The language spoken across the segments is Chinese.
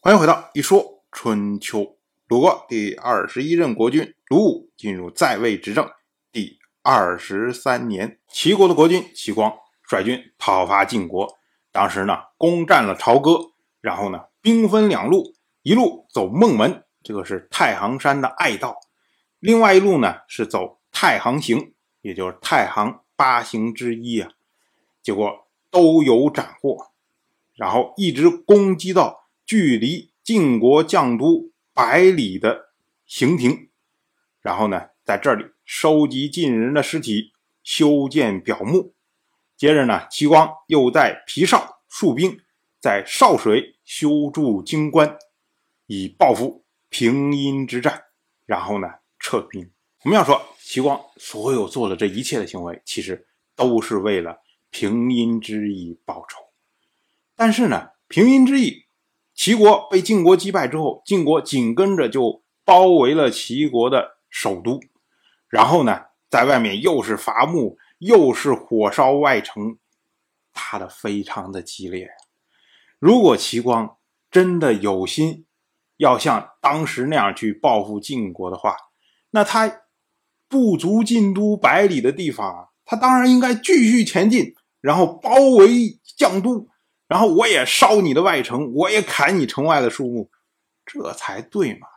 欢迎回到一说春秋。鲁国第二十一任国君鲁武进入在位执政第二十三年，齐国的国君齐光率军讨伐晋国。当时呢，攻占了朝歌，然后呢，兵分两路，一路走孟门，这个是太行山的隘道；另外一路呢，是走太行行，也就是太行八行之一啊。结果都有斩获，然后一直攻击到距离晋国将都。百里的行庭，然后呢，在这里收集晋人的尸体，修建表墓。接着呢，齐光又在皮少戍兵，在少水修筑京关，以报复平阴之战。然后呢，撤兵。我们要说，齐光所有做的这一切的行为，其实都是为了平阴之役报仇。但是呢，平阴之役。齐国被晋国击败之后，晋国紧跟着就包围了齐国的首都，然后呢，在外面又是伐木，又是火烧外城，打得非常的激烈。如果齐光真的有心要像当时那样去报复晋国的话，那他不足晋都百里的地方，他当然应该继续前进，然后包围绛都。然后我也烧你的外城，我也砍你城外的树木，这才对嘛？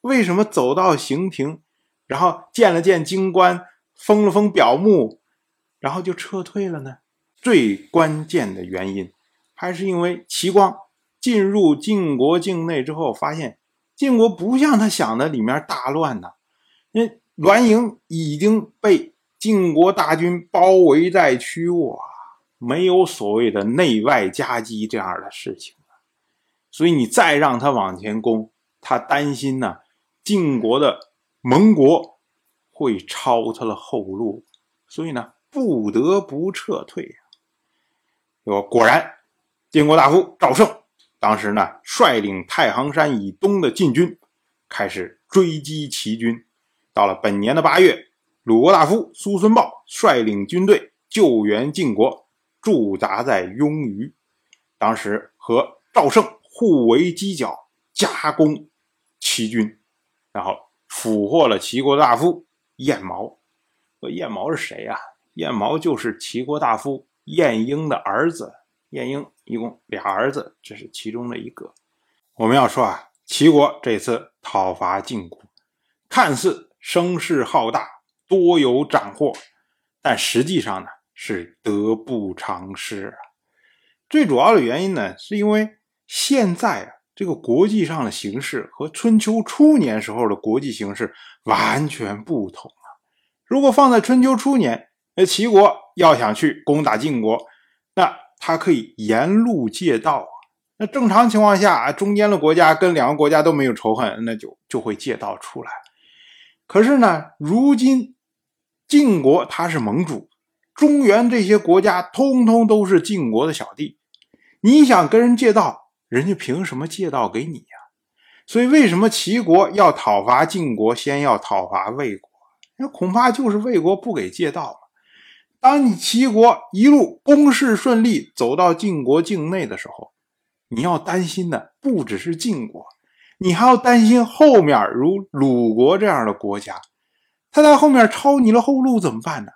为什么走到刑庭，然后见了见京官，封了封表目，然后就撤退了呢？最关键的原因，还是因为齐光进入晋国境内之后，发现晋国不像他想的里面大乱呢，因为栾营已经被晋国大军包围在曲沃啊。没有所谓的内外夹击这样的事情所以你再让他往前攻，他担心呢，晋国的盟国会抄他的后路，所以呢，不得不撤退呀。果果然，晋国大夫赵胜当时呢，率领太行山以东的晋军开始追击齐军。到了本年的八月，鲁国大夫苏孙豹率领军队救援晋国。驻扎在雍于，当时和赵胜互为犄角，夹攻齐军，然后俘获了齐国大夫燕毛。燕毛是谁呀？燕毛就是齐国大夫晏婴的儿子。晏婴一共俩儿子，这是其中的一个。我们要说啊，齐国这次讨伐晋国，看似声势浩大，多有斩获，但实际上呢？是得不偿失啊！最主要的原因呢，是因为现在啊，这个国际上的形势和春秋初年时候的国际形势完全不同啊。如果放在春秋初年，那齐国要想去攻打晋国，那他可以沿路借道啊。那正常情况下啊，中间的国家跟两个国家都没有仇恨，那就就会借道出来。可是呢，如今晋国他是盟主。中原这些国家通通都是晋国的小弟，你想跟人借道，人家凭什么借道给你呀？所以为什么齐国要讨伐晋国，先要讨伐魏国？那恐怕就是魏国不给借道嘛。当你齐国一路攻势顺利，走到晋国境内的时候，你要担心的不只是晋国，你还要担心后面如鲁国这样的国家，他在后面抄你的后路怎么办呢？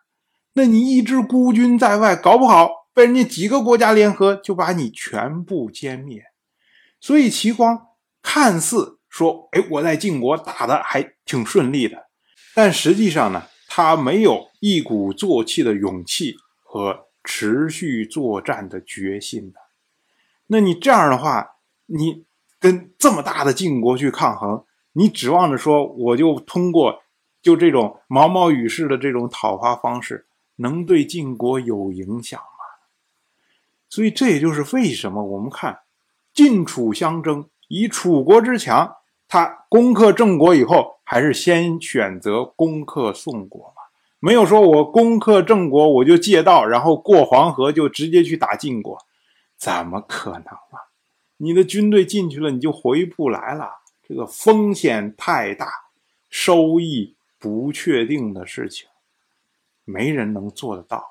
那你一支孤军在外，搞不好被人家几个国家联合就把你全部歼灭。所以齐光看似说：“哎，我在晋国打的还挺顺利的。”但实际上呢，他没有一鼓作气的勇气和持续作战的决心的。那你这样的话，你跟这么大的晋国去抗衡，你指望着说我就通过就这种毛毛雨式的这种讨伐方式？能对晋国有影响吗？所以这也就是为什么我们看晋楚相争，以楚国之强，他攻克郑国以后，还是先选择攻克宋国嘛？没有说我攻克郑国，我就借道，然后过黄河就直接去打晋国，怎么可能啊？你的军队进去了，你就回不来了，这个风险太大，收益不确定的事情。没人能做得到。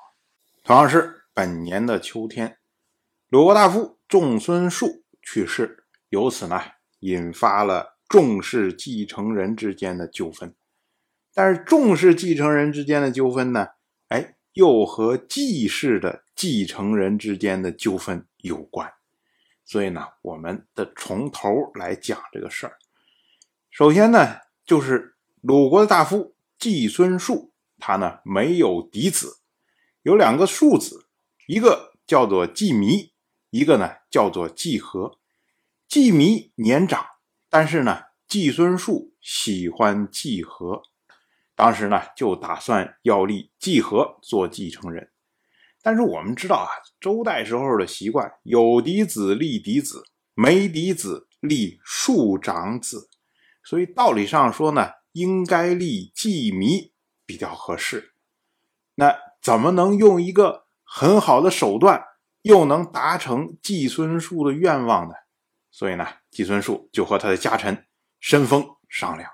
同样是本年的秋天，鲁国大夫仲孙述去世，由此呢，引发了仲氏继承人之间的纠纷。但是仲氏继承人之间的纠纷呢，哎，又和季氏的继承人之间的纠纷有关。所以呢，我们得从头来讲这个事儿。首先呢，就是鲁国的大夫季孙树，他呢没有嫡子，有两个庶子，一个叫做季弥，一个呢叫做季和。季弥年长，但是呢，季孙树喜欢季和，当时呢就打算要立季和做继承人。但是我们知道啊，周代时候的习惯，有嫡子立嫡子，没嫡子立庶长子。所以道理上说呢，应该立季弥比较合适。那怎么能用一个很好的手段，又能达成季孙树的愿望呢？所以呢，季孙树就和他的家臣申丰商量。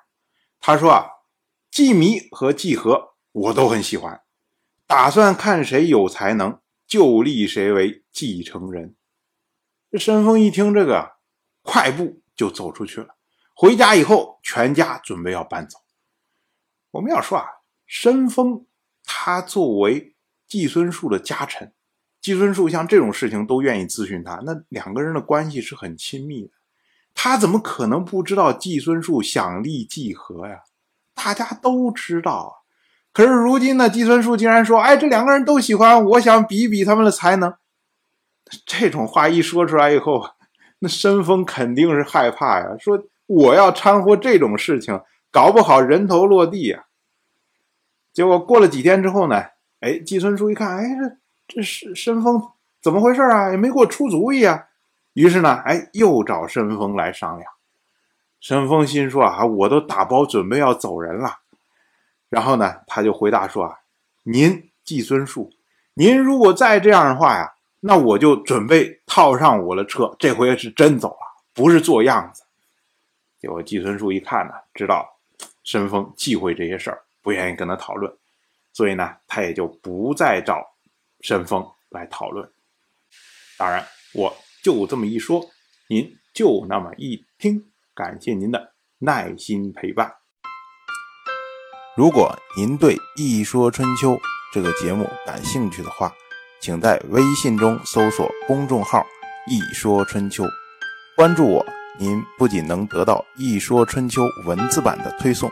他说啊，季弥和季和我都很喜欢，打算看谁有才能，就立谁为继承人。这申丰一听这个，快步就走出去了。回家以后，全家准备要搬走。我们要说啊，申丰他作为季孙树的家臣，季孙树像这种事情都愿意咨询他，那两个人的关系是很亲密的。他怎么可能不知道季孙树想立季和呀？大家都知道啊。可是如今呢，季孙树竟然说：“哎，这两个人都喜欢，我想比比他们的才能。”这种话一说出来以后，那申丰肯定是害怕呀，说。我要掺和这种事情，搞不好人头落地呀。结果过了几天之后呢，哎，季孙叔一看，哎，这这申申丰怎么回事啊？也没给我出主意啊。于是呢，哎，又找申丰来商量。申丰心说啊，我都打包准备要走人了。然后呢，他就回答说啊，您季孙树，您如果再这样的话呀，那我就准备套上我的车，这回是真走了，不是做样子。结果季孙树一看呢，知道申丰忌讳这些事儿，不愿意跟他讨论，所以呢，他也就不再找申峰来讨论。当然，我就这么一说，您就那么一听，感谢您的耐心陪伴。如果您对《一说春秋》这个节目感兴趣的话，请在微信中搜索公众号“一说春秋”，关注我。您不仅能得到《一说春秋》文字版的推送，